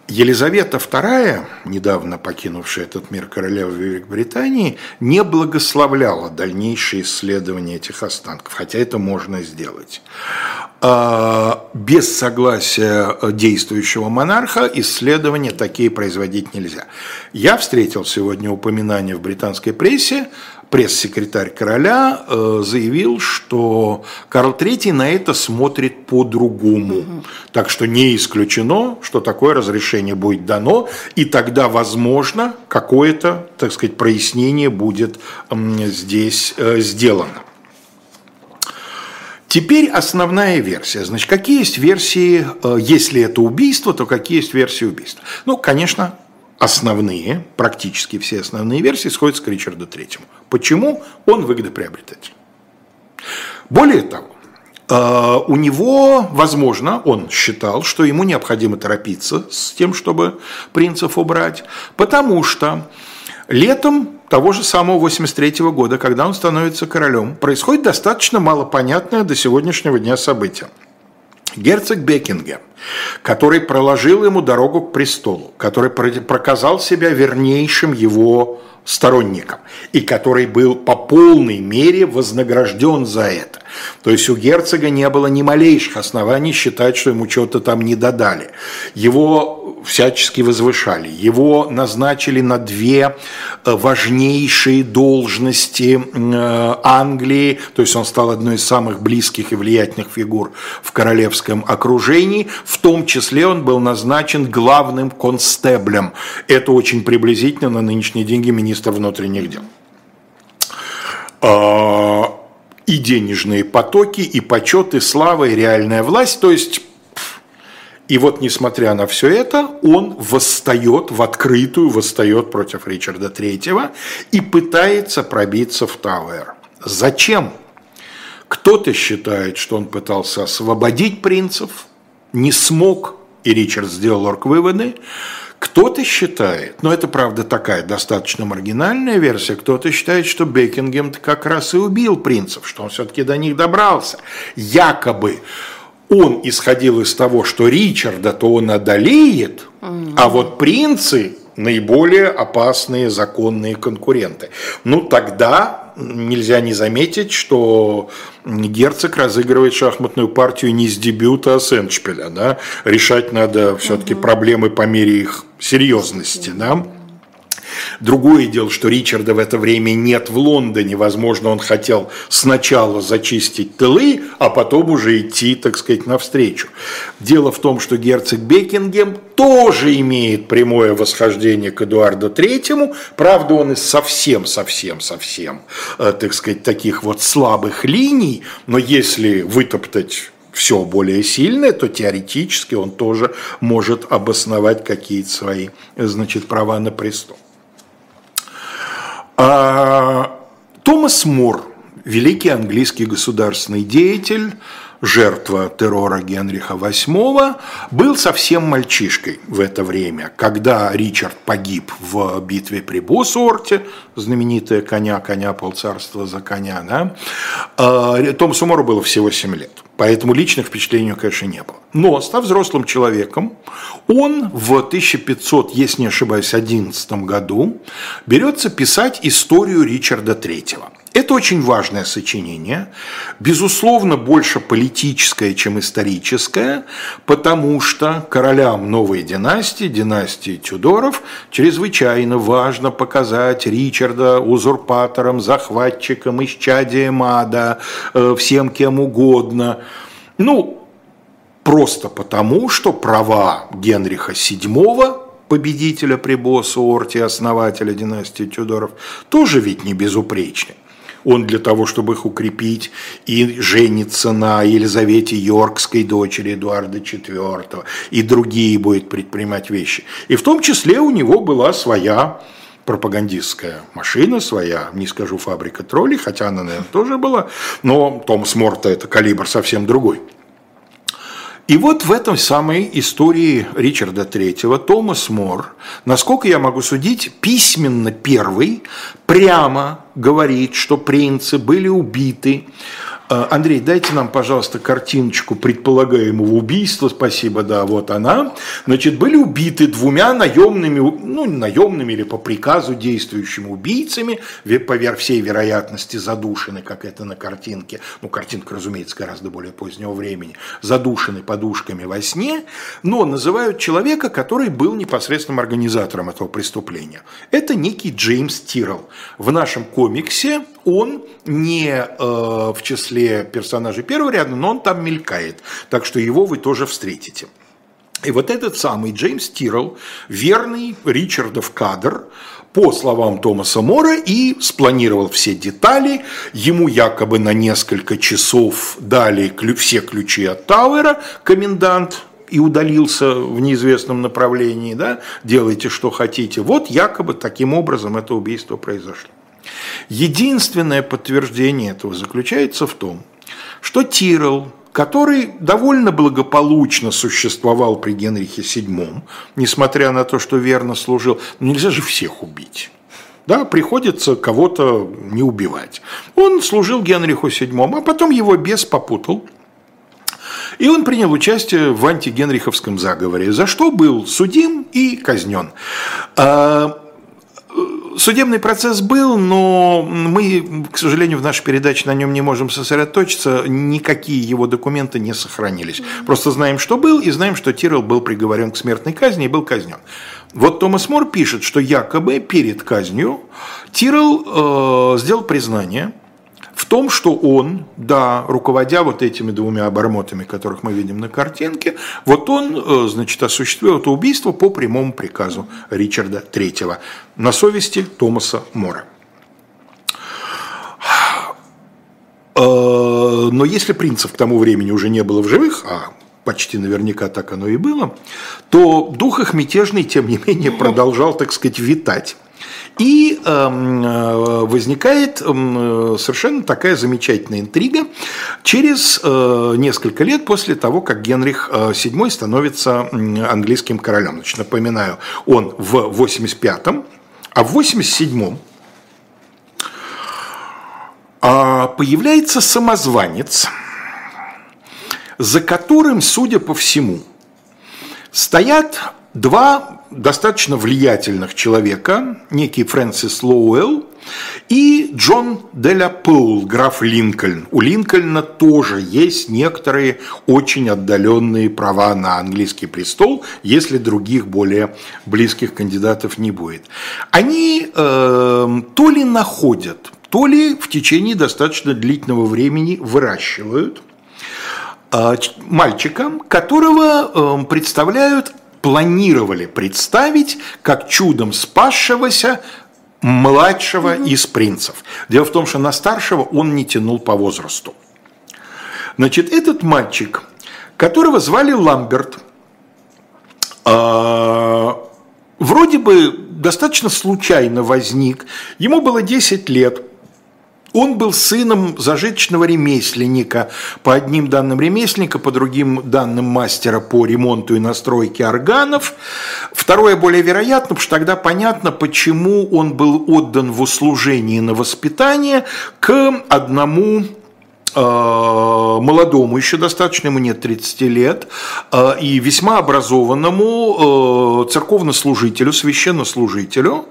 Елизавета II, недавно покинувшая этот мир королева Великобритании, не благословляла дальнейшие исследования этих останков, хотя это можно сделать. А, без согласия действующего монарха исследования такие производить нельзя. Я встретил сегодня упоминание в британской прессе пресс-секретарь короля э, заявил, что Карл III на это смотрит по-другому. Так что не исключено, что такое разрешение будет дано, и тогда, возможно, какое-то, так сказать, прояснение будет здесь э, сделано. Теперь основная версия. Значит, какие есть версии, э, если это убийство, то какие есть версии убийства? Ну, конечно, основные, практически все основные версии сходятся к Ричарду Третьему. Почему? Он выгодоприобретатель. Более того, э, у него, возможно, он считал, что ему необходимо торопиться с тем, чтобы принцев убрать, потому что летом того же самого 83 года, когда он становится королем, происходит достаточно малопонятное до сегодняшнего дня событие – Герцог Бекингем, который проложил ему дорогу к престолу, который проказал себя вернейшим его сторонником и который был по полной мере вознагражден за это. То есть у герцога не было ни малейших оснований считать, что ему чего-то там не додали. Его всячески возвышали. Его назначили на две э, важнейшие должности э, Англии, то есть он стал одной из самых близких и влиятельных фигур в королевском окружении. В том числе он был назначен главным констеблем. Это очень приблизительно на нынешние деньги министр внутренних дел а, и денежные потоки, и почет, и слава, и реальная власть. То есть и вот, несмотря на все это, он восстает в открытую, восстает против Ричарда III и пытается пробиться в Тауэр. Зачем? Кто-то считает, что он пытался освободить принцев, не смог, и Ричард сделал орг-выводы. Кто-то считает, но это правда такая достаточно маргинальная версия, кто-то считает, что Бекингем как раз и убил принцев, что он все-таки до них добрался. Якобы он исходил из того, что Ричарда-то он одолеет, а вот принцы наиболее опасные законные конкуренты. Ну, тогда нельзя не заметить, что герцог разыгрывает шахматную партию не с дебюта, а с эндшпиля. Да? Решать надо все-таки угу. проблемы по мере их серьезности. Да? Другое дело, что Ричарда в это время нет в Лондоне. Возможно, он хотел сначала зачистить тылы, а потом уже идти, так сказать, навстречу. Дело в том, что герцог Бекингем тоже имеет прямое восхождение к Эдуарду Третьему. Правда, он из совсем, совсем, совсем, э, так сказать, таких вот слабых линий. Но если вытоптать все более сильное, то теоретически он тоже может обосновать какие-то свои значит, права на престол. А, Томас Мор, великий английский государственный деятель, жертва террора Генриха VIII, был совсем мальчишкой в это время, когда Ричард погиб в битве при Босуорте, знаменитая коня, коня полцарства за коня, да? А, Томасу Мору было всего 7 лет. Поэтому личных впечатлений, конечно, не было. Но, став взрослым человеком, он в 1500, если не ошибаюсь, 11 году берется писать историю Ричарда III. Это очень важное сочинение, безусловно, больше политическое, чем историческое, потому что королям новой династии, династии Тюдоров, чрезвычайно важно показать Ричарда узурпатором, захватчиком, исчадием ада, э, всем кем угодно. Ну, просто потому, что права Генриха VII победителя при Боссуорте, основателя династии Тюдоров, тоже ведь не безупречны он для того, чтобы их укрепить, и женится на Елизавете Йоркской, дочери Эдуарда IV, и другие будет предпринимать вещи. И в том числе у него была своя пропагандистская машина своя, не скажу фабрика троллей, хотя она, наверное, тоже была, но Томас Морта это калибр совсем другой. И вот в этом самой истории Ричарда III Томас Мор, насколько я могу судить, письменно первый прямо говорит, что принцы были убиты Андрей, дайте нам, пожалуйста, картиночку предполагаемого убийства. Спасибо, да, вот она. Значит, были убиты двумя наемными, ну, наемными или по приказу действующими убийцами, по всей вероятности задушены, как это на картинке. Ну, картинка, разумеется, гораздо более позднего времени. Задушены подушками во сне, но называют человека, который был непосредственным организатором этого преступления. Это некий Джеймс Тиррелл. В нашем комиксе он не э, в числе персонажей первого ряда, но он там мелькает. Так что его вы тоже встретите. И вот этот самый Джеймс Тиррелл, верный Ричардов кадр, по словам Томаса Мора, и спланировал все детали. Ему якобы на несколько часов дали все ключи от Тауэра, комендант, и удалился в неизвестном направлении, да, делайте, что хотите. Вот якобы таким образом это убийство произошло. Единственное подтверждение этого заключается в том, что Тирл, который довольно благополучно существовал при Генрихе VII, несмотря на то, что верно служил, но нельзя же всех убить. Да, приходится кого-то не убивать. Он служил Генриху VII, а потом его бес попутал. И он принял участие в антигенриховском заговоре, за что был судим и казнен. Судебный процесс был, но мы, к сожалению, в нашей передаче на нем не можем сосредоточиться. Никакие его документы не сохранились. Просто знаем, что был, и знаем, что Тиррелл был приговорен к смертной казни и был казнен. Вот Томас Мор пишет, что якобы перед казнью Тиррелл э, сделал признание – в том, что он, да, руководя вот этими двумя обормотами, которых мы видим на картинке, вот он, э, значит, осуществил это убийство по прямому приказу Ричарда III на совести Томаса Мора. Э, но если принцев к тому времени уже не было в живых, а почти наверняка так оно и было, то дух их мятежный, тем не менее, продолжал, так сказать, витать. И эм, э, возникает эм, совершенно такая замечательная интрига через э, несколько лет после того, как Генрих VII э, становится английским королем. Значит, напоминаю, он в 85-м, а в 87-м а, появляется самозванец, за которым, судя по всему, стоят два достаточно влиятельных человека, некий Фрэнсис Лоуэлл и Джон Деля Пол, граф Линкольн. У Линкольна тоже есть некоторые очень отдаленные права на английский престол, если других более близких кандидатов не будет. Они э, то ли находят, то ли в течение достаточно длительного времени выращивают э, мальчика, которого э, представляют планировали представить как чудом спасшегося младшего из принцев. Дело в том, что на старшего он не тянул по возрасту. Значит, этот мальчик, которого звали Ламберт, э, вроде бы достаточно случайно возник. Ему было 10 лет – он был сыном зажиточного ремесленника, по одним данным ремесленника, по другим данным мастера по ремонту и настройке органов. Второе более вероятно, потому что тогда понятно, почему он был отдан в услужение на воспитание к одному молодому, еще достаточно, ему нет 30 лет, э, и весьма образованному э, церковнослужителю, священнослужителю,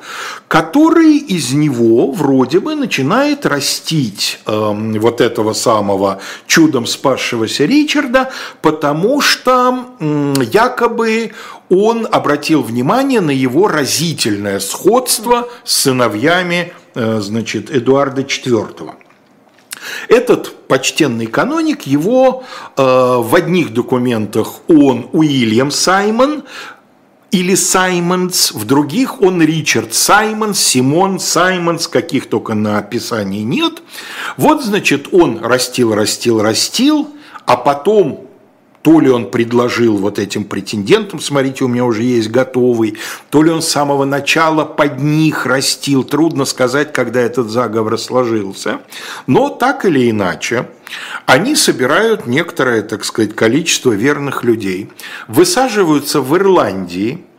который из него вроде бы начинает растить вот этого самого чудом спасшегося Ричарда, потому что якобы он обратил внимание на его разительное сходство с сыновьями значит, Эдуарда IV. Этот почтенный каноник, его э, в одних документах он Уильям Саймон, или Саймонс, в других он Ричард Саймонс, Симон Саймонс, каких только на описании нет. Вот, значит, он растил, растил, растил, а потом то ли он предложил вот этим претендентам, смотрите, у меня уже есть готовый, то ли он с самого начала под них растил. Трудно сказать, когда этот заговор сложился. Но так или иначе, они собирают некоторое, так сказать, количество верных людей, высаживаются в Ирландии –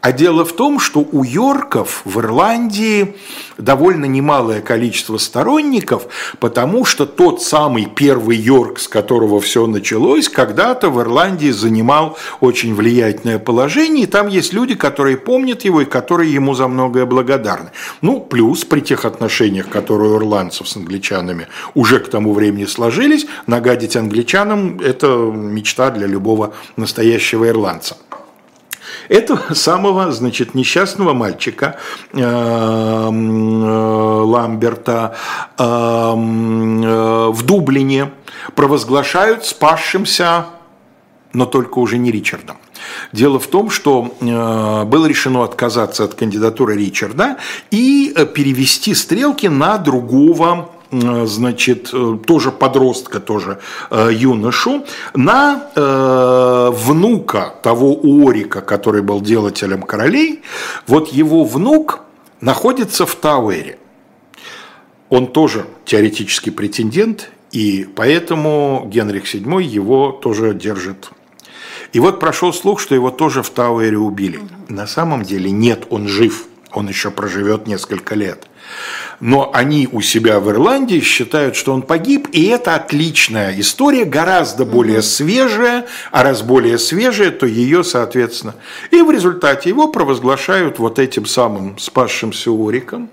а дело в том, что у Йорков в Ирландии довольно немалое количество сторонников, потому что тот самый первый Йорк, с которого все началось, когда-то в Ирландии занимал очень влиятельное положение, и там есть люди, которые помнят его и которые ему за многое благодарны. Ну, плюс при тех отношениях, которые у ирландцев с англичанами уже к тому времени сложились, нагадить англичанам – это мечта для любого настоящего ирландца этого [laughs] самого, значит, несчастного мальчика э, э, Ламберта э, в Дублине провозглашают спасшимся, но только уже не Ричардом. Дело в том, что было решено отказаться от кандидатуры Ричарда и перевести стрелки на другого значит, э, тоже подростка, тоже э, юношу, на внука того Орика, который был делателем королей. Вот его внук находится в Тауэре. Он тоже теоретический претендент, и поэтому Генрих VII его тоже держит. И вот прошел слух, что его тоже в Тауэре убили. На самом деле нет, он жив, он еще проживет несколько лет. Но они у себя в Ирландии считают, что он погиб, и это отличная история, гораздо более свежая, а раз более свежая, то ее, соответственно, и в результате его провозглашают вот этим самым спасшимся Ориком,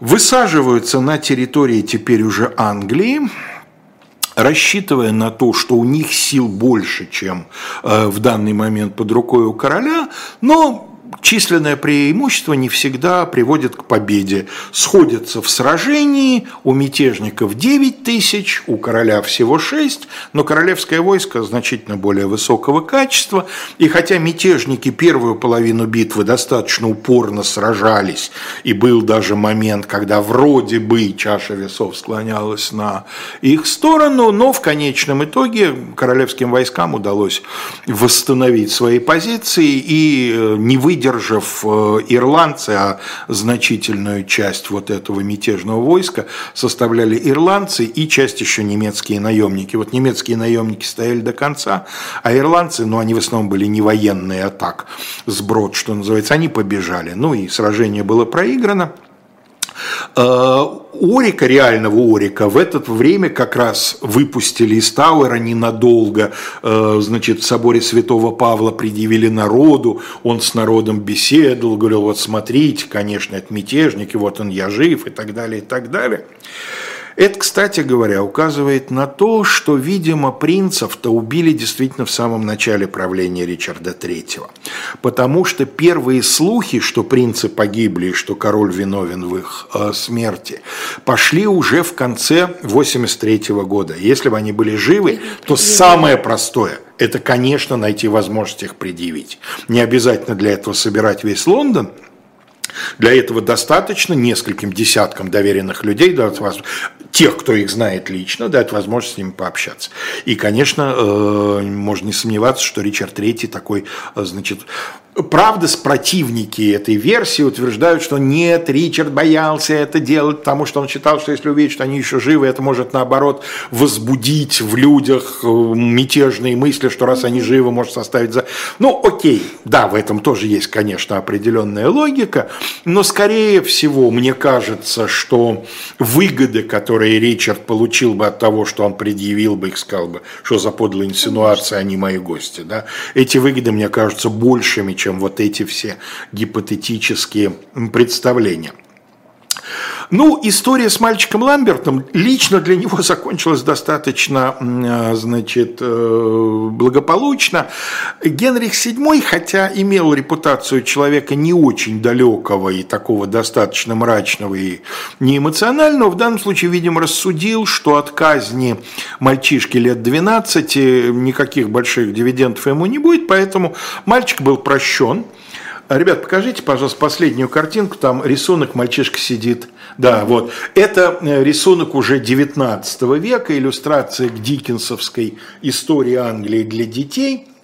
высаживаются на территории теперь уже Англии, рассчитывая на то, что у них сил больше, чем э, в данный момент под рукой у короля, но численное преимущество не всегда приводит к победе. Сходятся в сражении, у мятежников 9 тысяч, у короля всего 6, но королевское войско значительно более высокого качества, и хотя мятежники первую половину битвы достаточно упорно сражались, и был даже момент, когда вроде бы чаша весов склонялась на их сторону, но в конечном итоге королевским войскам удалось восстановить свои позиции и э, не выйдя выдержав э, ирландцы, а значительную часть вот этого мятежного войска составляли ирландцы и часть еще немецкие наемники. Вот немецкие наемники стояли до конца, а ирландцы, ну они в основном были не военные, а так, сброд, что называется, они побежали. Ну и сражение было проиграно. Э, Орика, реального Орика, в это время как раз выпустили из Тауэра ненадолго, э, значит, в соборе Святого Павла предъявили народу, он с народом беседовал, говорил, вот смотрите, конечно, это мятежники, вот он, я жив, и так далее, и так далее. Это, кстати говоря, указывает на то, что, видимо, принцев-то убили действительно в самом начале правления Ричарда III. Потому что первые слухи, что принцы погибли и что король виновен в их э, смерти, пошли уже в конце 83 года. Если бы они были живы, то самое простое – это, конечно, найти возможность их предъявить. Не обязательно для этого собирать весь Лондон – для этого достаточно нескольким десяткам доверенных людей тех, кто их знает лично, дать возможность с ними пообщаться. И, конечно, э, можно не сомневаться, что Ричард III такой, э, значит, Правда, с противники этой версии утверждают, что нет, Ричард боялся это делать, потому что он считал, что если увидеть, что они еще живы, это может наоборот возбудить в людях э, мятежные мысли, что раз они живы, может составить за... Ну, окей, да, в этом тоже есть, конечно, определенная логика, но скорее всего, мне кажется, что выгоды, которые Ричард получил бы от того, что он предъявил бы их, сказал бы, что за подлая инсинуация, они мои гости, да, эти выгоды, мне кажутся большими, чем вот эти все гипотетические представления. Ну, история с мальчиком Ламбертом лично для него [laughs] закончилась достаточно, а, значит, э, благополучно. Генрих VII, хотя имел репутацию человека не очень далекого и такого достаточно мрачного и неэмоционального, в данном случае, видимо, рассудил, что от казни мальчишки лет 12 никаких больших дивидендов ему не будет, поэтому мальчик был прощен – Ребят, покажите, пожалуйста, последнюю картинку. Там рисунок, мальчишка сидит. Да, вот. Это э, рисунок уже 19 века, иллюстрация к диккенсовской истории Англии для детей –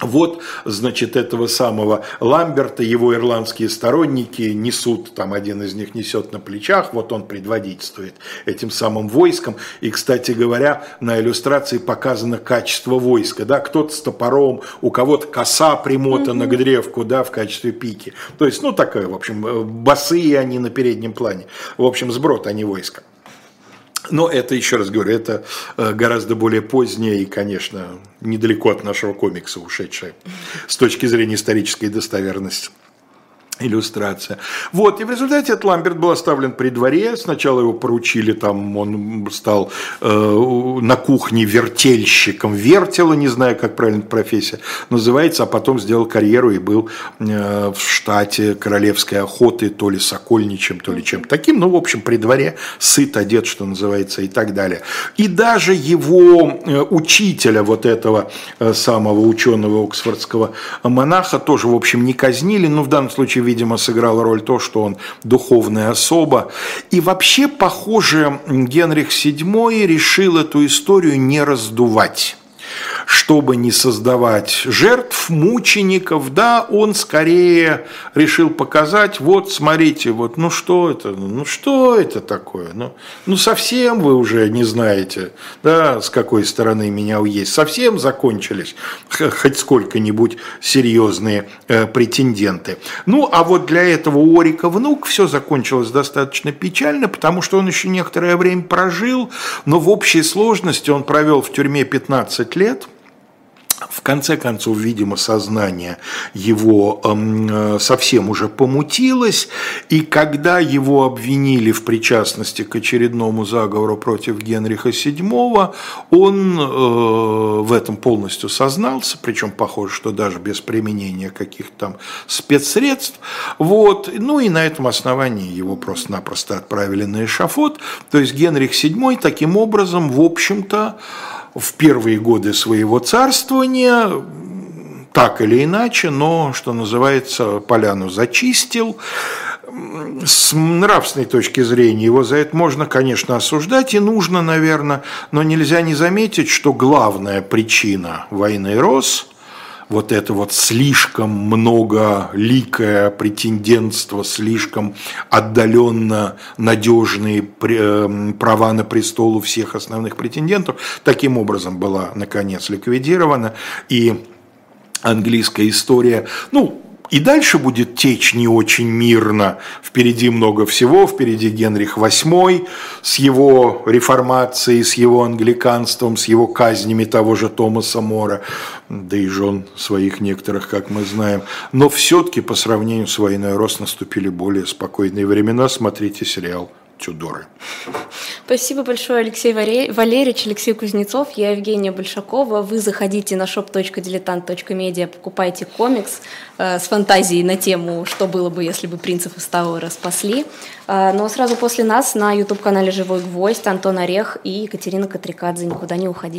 вот, значит, этого самого Ламберта, его ирландские сторонники несут, там один из них несет на плечах, вот он предводительствует этим самым войском. И, кстати говоря, на иллюстрации показано качество войска, да, кто-то с топором, у кого-то коса примотана mm-hmm. к древку, да, в качестве пики. То есть, ну, такое, в общем, э, босые они на переднем плане. В общем, сброд, а не войско. Но это, еще раз говорю, это э, гораздо более позднее и, конечно, недалеко от нашего комикса ушедшее с точки зрения исторической достоверности иллюстрация. Вот, и в результате этот Ламберт был оставлен при дворе. Сначала его поручили, там он стал э, на кухне вертельщиком вертела, не знаю, как правильно профессия называется, а потом сделал карьеру и был э, в штате королевской охоты, то ли сокольничем, то ли чем-то таким. Ну, в общем, при дворе сыт, одет, что называется, и так далее. И даже его э, учителя, вот этого э, самого ученого оксфордского монаха, тоже, в общем, не казнили, но в данном случае видимо, сыграло роль то, что он духовная особа. И вообще, похоже, Генрих VII решил эту историю не раздувать чтобы не создавать жертв, мучеников, да, он скорее решил показать, вот, смотрите, вот, ну что это, ну что это такое, ну, ну совсем вы уже не знаете, да, с какой стороны меня уесть, совсем закончились хоть сколько-нибудь серьезные э, претенденты. Ну, а вот для этого у Орика внук все закончилось достаточно печально, потому что он еще некоторое время прожил, но в общей сложности он провел в тюрьме 15 лет – в конце концов, видимо, сознание его э, совсем уже помутилось, и когда его обвинили в причастности к очередному заговору против Генриха VII, он э, в этом полностью сознался, причем похоже, что даже без применения каких-то там спецсредств. Вот. Ну и на этом основании его просто-напросто отправили на эшафот. То есть Генрих VII таким образом, в общем-то, в первые годы своего царствования так или иначе, но, что называется, поляну зачистил. С нравственной точки зрения его за это можно, конечно, осуждать и нужно, наверное, но нельзя не заметить, что главная причина войны Рос – вот это вот слишком многоликое претендентство, слишком отдаленно надежные эм, права на престол у всех основных претендентов, таким образом была, наконец, ликвидирована. И английская история, ну, и дальше будет течь не очень мирно. Впереди много всего, впереди Генрих VIII с его реформацией, с его англиканством, с его казнями того же Томаса Мора, да и жен своих некоторых, как мы знаем. Но все-таки по сравнению с войной Рос наступили более спокойные времена. Смотрите сериал Тюдоры. Спасибо большое, Алексей Валерьевич, Алексей Кузнецов. Я Евгения Большакова. Вы заходите на shop.diletant.media, покупайте комикс э, с фантазией на тему, что было бы, если бы принцев из Тауэра спасли. Э, но сразу после нас на YouTube-канале «Живой гвоздь» Антон Орех и Екатерина Катрикадзе. Никуда не уходи.